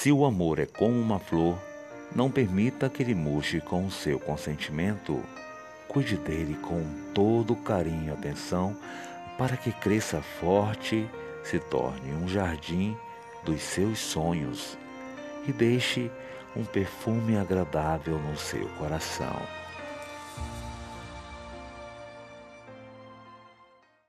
Se o amor é como uma flor, não permita que ele murche com o seu consentimento. Cuide dele com todo carinho e atenção para que cresça forte, se torne um jardim dos seus sonhos e deixe um perfume agradável no seu coração.